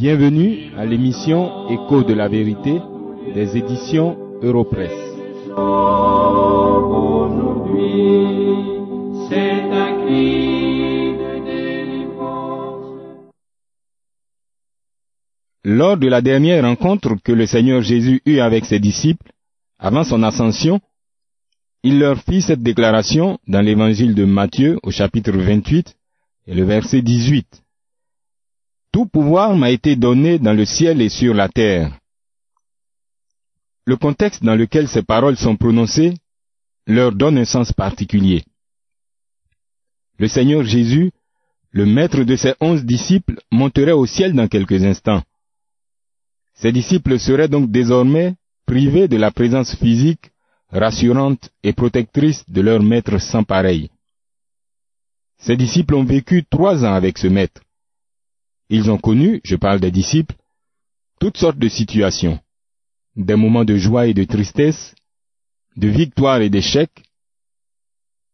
Bienvenue à l'émission Écho de la vérité des éditions Europresse. Lors de la dernière rencontre que le Seigneur Jésus eut avec ses disciples, avant son ascension, il leur fit cette déclaration dans l'évangile de Matthieu au chapitre 28 et le verset 18. Tout pouvoir m'a été donné dans le ciel et sur la terre. Le contexte dans lequel ces paroles sont prononcées leur donne un sens particulier. Le Seigneur Jésus, le maître de ses onze disciples, monterait au ciel dans quelques instants. Ses disciples seraient donc désormais privés de la présence physique, rassurante et protectrice de leur maître sans pareil. Ses disciples ont vécu trois ans avec ce maître. Ils ont connu, je parle des disciples, toutes sortes de situations, des moments de joie et de tristesse, de victoire et d'échec.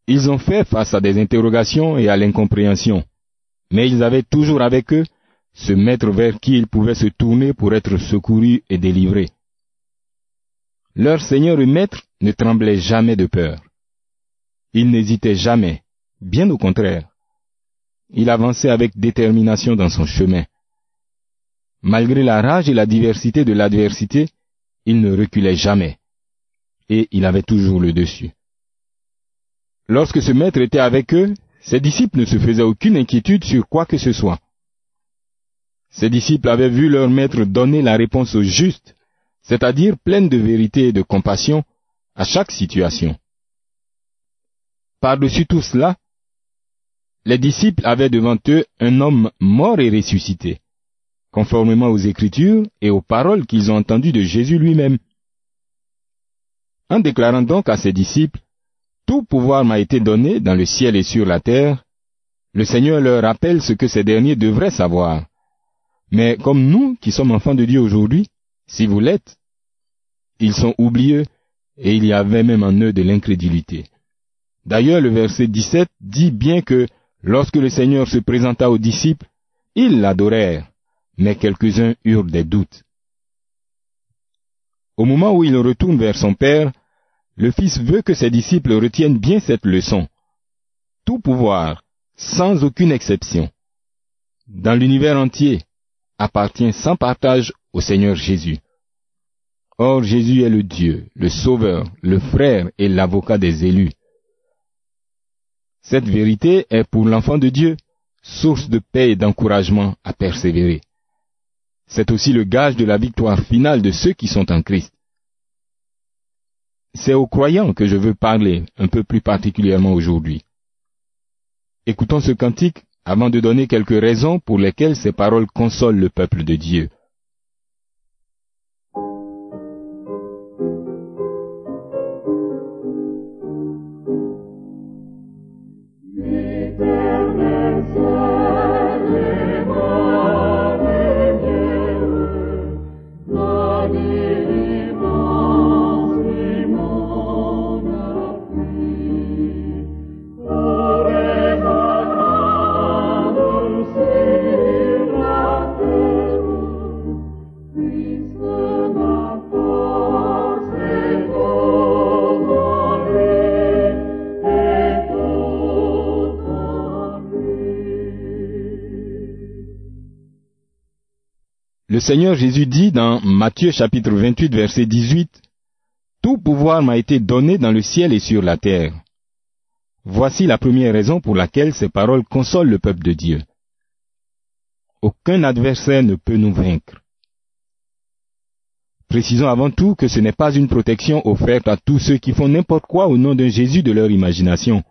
Ils ont fait face à des interrogations et à l'incompréhension, mais ils avaient toujours avec eux ce maître vers qui ils pouvaient se tourner pour être secourus et délivrés. Leur Seigneur et Maître ne tremblait jamais de peur. Il n'hésitait jamais, bien au contraire. Il avançait avec détermination dans son chemin. Malgré la rage et la diversité de l'adversité, il ne reculait jamais. Et il avait toujours le dessus. Lorsque ce maître était avec eux, ses disciples ne se faisaient aucune inquiétude sur quoi que ce soit. Ses disciples avaient vu leur maître donner la réponse au juste, c'est-à-dire pleine de vérité et de compassion, à chaque situation. Par-dessus tout cela, les disciples avaient devant eux un homme mort et ressuscité, conformément aux Écritures et aux paroles qu'ils ont entendues de Jésus lui-même. En déclarant donc à ses disciples, Tout pouvoir m'a été donné dans le ciel et sur la terre, le Seigneur leur rappelle ce que ces derniers devraient savoir. Mais comme nous qui sommes enfants de Dieu aujourd'hui, si vous l'êtes, ils sont oublieux et il y avait même en eux de l'incrédulité. D'ailleurs, le verset 17 dit bien que lorsque le Seigneur se présenta aux disciples, ils l'adorèrent, mais quelques-uns eurent des doutes. Au moment où il retourne vers son Père, le Fils veut que ses disciples retiennent bien cette leçon. Tout pouvoir, sans aucune exception, dans l'univers entier, appartient sans partage au Seigneur Jésus. Or Jésus est le Dieu, le Sauveur, le frère et l'avocat des élus. Cette vérité est pour l'enfant de Dieu source de paix et d'encouragement à persévérer. C'est aussi le gage de la victoire finale de ceux qui sont en Christ. C'est aux croyants que je veux parler un peu plus particulièrement aujourd'hui. Écoutons ce cantique avant de donner quelques raisons pour lesquelles ces paroles consolent le peuple de Dieu. Le Seigneur Jésus dit dans Matthieu chapitre 28 verset 18, Tout pouvoir m'a été donné dans le ciel et sur la terre. Voici la première raison pour laquelle ces paroles consolent le peuple de Dieu. Aucun adversaire ne peut nous vaincre. Précisons avant tout que ce n'est pas une protection offerte à tous ceux qui font n'importe quoi au nom d'un Jésus de leur imagination.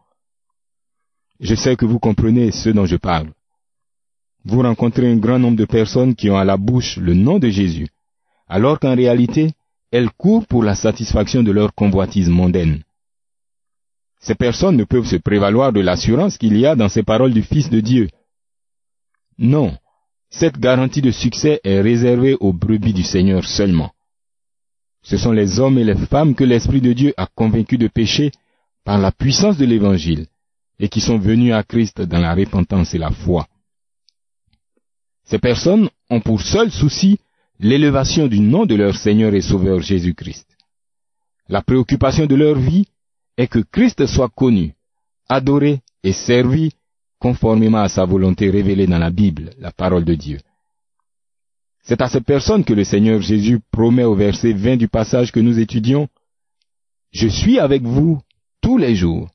Je sais que vous comprenez ce dont je parle. Vous rencontrez un grand nombre de personnes qui ont à la bouche le nom de Jésus, alors qu'en réalité, elles courent pour la satisfaction de leur convoitise mondaine. Ces personnes ne peuvent se prévaloir de l'assurance qu'il y a dans ces paroles du Fils de Dieu. Non, cette garantie de succès est réservée aux brebis du Seigneur seulement. Ce sont les hommes et les femmes que l'Esprit de Dieu a convaincus de péché par la puissance de l'Évangile et qui sont venus à Christ dans la repentance et la foi. Ces personnes ont pour seul souci l'élévation du nom de leur Seigneur et Sauveur Jésus-Christ. La préoccupation de leur vie est que Christ soit connu, adoré et servi conformément à sa volonté révélée dans la Bible, la parole de Dieu. C'est à ces personnes que le Seigneur Jésus promet au verset 20 du passage que nous étudions, Je suis avec vous tous les jours,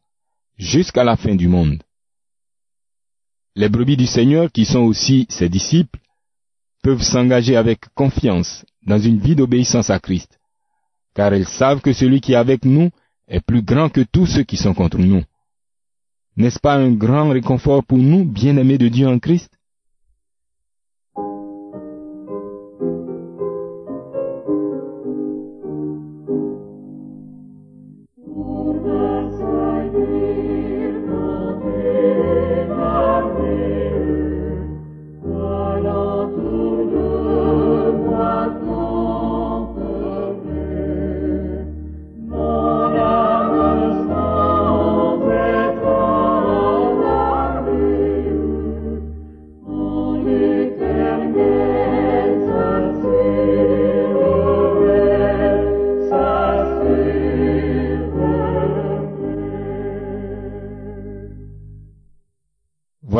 jusqu'à la fin du monde. Les brebis du Seigneur, qui sont aussi ses disciples, peuvent s'engager avec confiance dans une vie d'obéissance à Christ, car elles savent que celui qui est avec nous est plus grand que tous ceux qui sont contre nous. N'est-ce pas un grand réconfort pour nous, bien-aimés de Dieu en Christ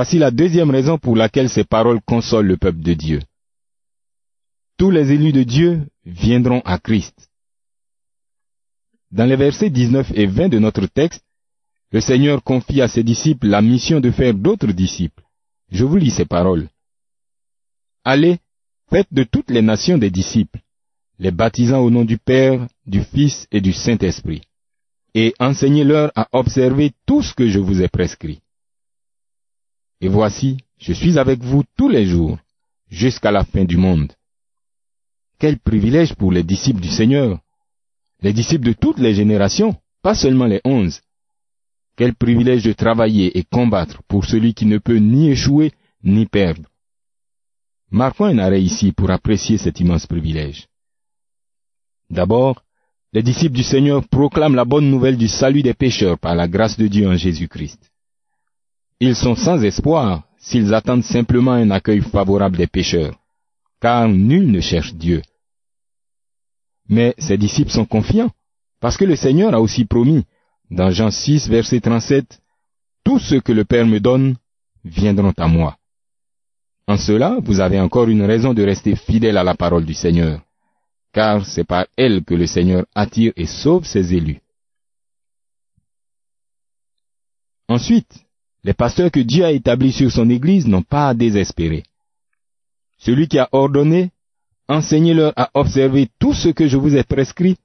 Voici la deuxième raison pour laquelle ces paroles consolent le peuple de Dieu. Tous les élus de Dieu viendront à Christ. Dans les versets 19 et 20 de notre texte, le Seigneur confie à ses disciples la mission de faire d'autres disciples. Je vous lis ces paroles. Allez, faites de toutes les nations des disciples, les baptisant au nom du Père, du Fils et du Saint-Esprit, et enseignez-leur à observer tout ce que je vous ai prescrit. Et voici, je suis avec vous tous les jours, jusqu'à la fin du monde. Quel privilège pour les disciples du Seigneur, les disciples de toutes les générations, pas seulement les onze. Quel privilège de travailler et combattre pour celui qui ne peut ni échouer ni perdre. Marquons un arrêt ici pour apprécier cet immense privilège. D'abord, les disciples du Seigneur proclament la bonne nouvelle du salut des pécheurs par la grâce de Dieu en Jésus-Christ. Ils sont sans espoir s'ils attendent simplement un accueil favorable des pécheurs, car nul ne cherche Dieu. Mais ces disciples sont confiants, parce que le Seigneur a aussi promis, dans Jean 6, verset 37, Tous ceux que le Père me donne viendront à moi. En cela, vous avez encore une raison de rester fidèle à la parole du Seigneur, car c'est par elle que le Seigneur attire et sauve ses élus. Ensuite, les pasteurs que Dieu a établis sur son Église n'ont pas à désespérer. Celui qui a ordonné, enseignez-leur à observer tout ce que je vous ai prescrit,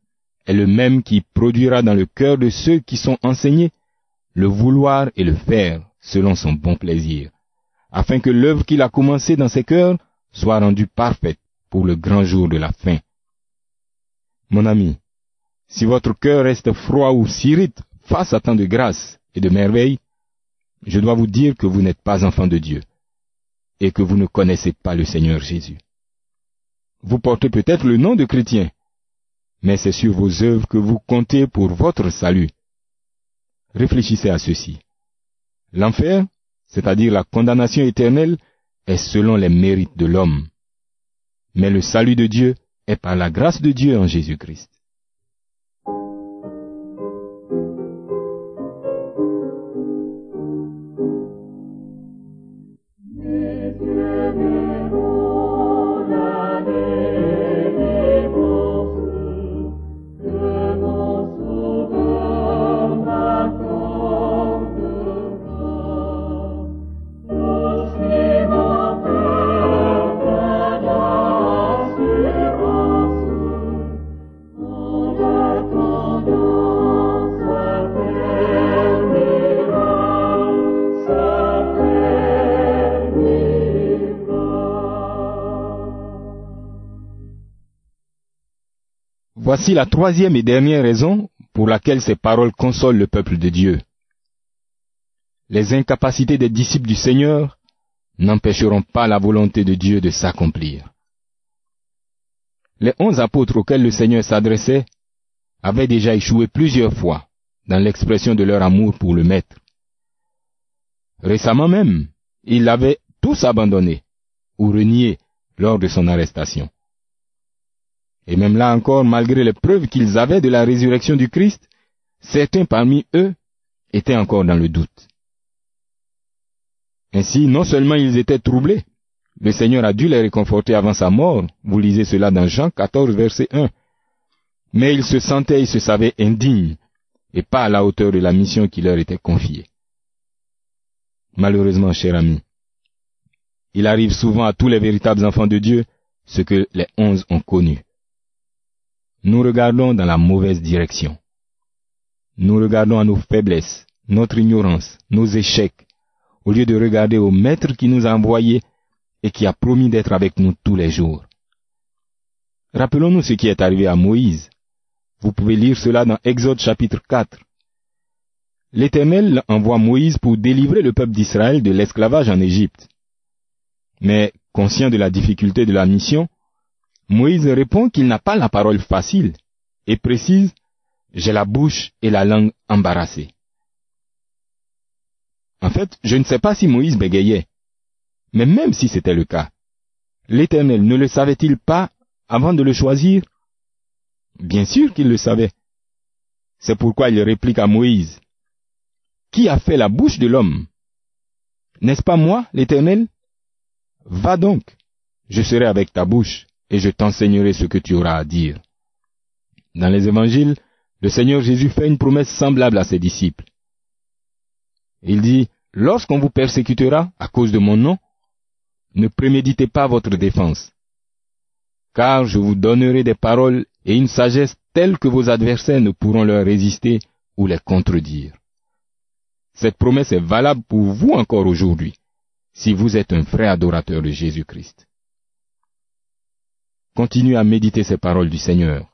est le même qui produira dans le cœur de ceux qui sont enseignés le vouloir et le faire selon son bon plaisir, afin que l'œuvre qu'il a commencée dans ses cœurs soit rendue parfaite pour le grand jour de la fin. Mon ami, si votre cœur reste froid ou s'irrite face à tant de grâce et de merveilles, je dois vous dire que vous n'êtes pas enfant de Dieu et que vous ne connaissez pas le Seigneur Jésus. Vous portez peut-être le nom de chrétien, mais c'est sur vos œuvres que vous comptez pour votre salut. Réfléchissez à ceci. L'enfer, c'est-à-dire la condamnation éternelle, est selon les mérites de l'homme. Mais le salut de Dieu est par la grâce de Dieu en Jésus-Christ. Voici la troisième et dernière raison pour laquelle ces paroles consolent le peuple de Dieu. Les incapacités des disciples du Seigneur n'empêcheront pas la volonté de Dieu de s'accomplir. Les onze apôtres auxquels le Seigneur s'adressait avaient déjà échoué plusieurs fois dans l'expression de leur amour pour le Maître. Récemment même, ils l'avaient tous abandonné ou renié lors de son arrestation. Et même là encore, malgré les preuves qu'ils avaient de la résurrection du Christ, certains parmi eux étaient encore dans le doute. Ainsi, non seulement ils étaient troublés, le Seigneur a dû les réconforter avant sa mort, vous lisez cela dans Jean 14, verset 1, mais ils se sentaient et se savaient indignes, et pas à la hauteur de la mission qui leur était confiée. Malheureusement, cher ami, il arrive souvent à tous les véritables enfants de Dieu ce que les onze ont connu. Nous regardons dans la mauvaise direction. Nous regardons à nos faiblesses, notre ignorance, nos échecs, au lieu de regarder au Maître qui nous a envoyés et qui a promis d'être avec nous tous les jours. Rappelons-nous ce qui est arrivé à Moïse. Vous pouvez lire cela dans Exode chapitre 4. L'Éternel envoie Moïse pour délivrer le peuple d'Israël de l'esclavage en Égypte. Mais, conscient de la difficulté de la mission, Moïse répond qu'il n'a pas la parole facile et précise J'ai la bouche et la langue embarrassées. En fait, je ne sais pas si Moïse bégayait, mais même si c'était le cas, l'Éternel ne le savait-il pas avant de le choisir? Bien sûr qu'il le savait. C'est pourquoi il réplique à Moïse, Qui a fait la bouche de l'homme? N'est-ce pas moi, l'Éternel? Va donc, je serai avec ta bouche, et je t'enseignerai ce que tu auras à dire. Dans les évangiles, le Seigneur Jésus fait une promesse semblable à ses disciples. Il dit, Lorsqu'on vous persécutera à cause de mon nom, ne préméditez pas votre défense, car je vous donnerai des paroles et une sagesse telle que vos adversaires ne pourront leur résister ou les contredire. Cette promesse est valable pour vous encore aujourd'hui, si vous êtes un vrai adorateur de Jésus-Christ. Continuez à méditer ces paroles du Seigneur.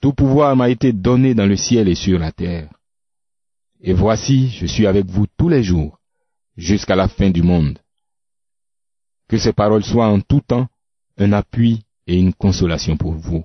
Tout pouvoir m'a été donné dans le ciel et sur la terre. Et voici, je suis avec vous tous les jours, jusqu'à la fin du monde. Que ces paroles soient en tout temps un appui et une consolation pour vous.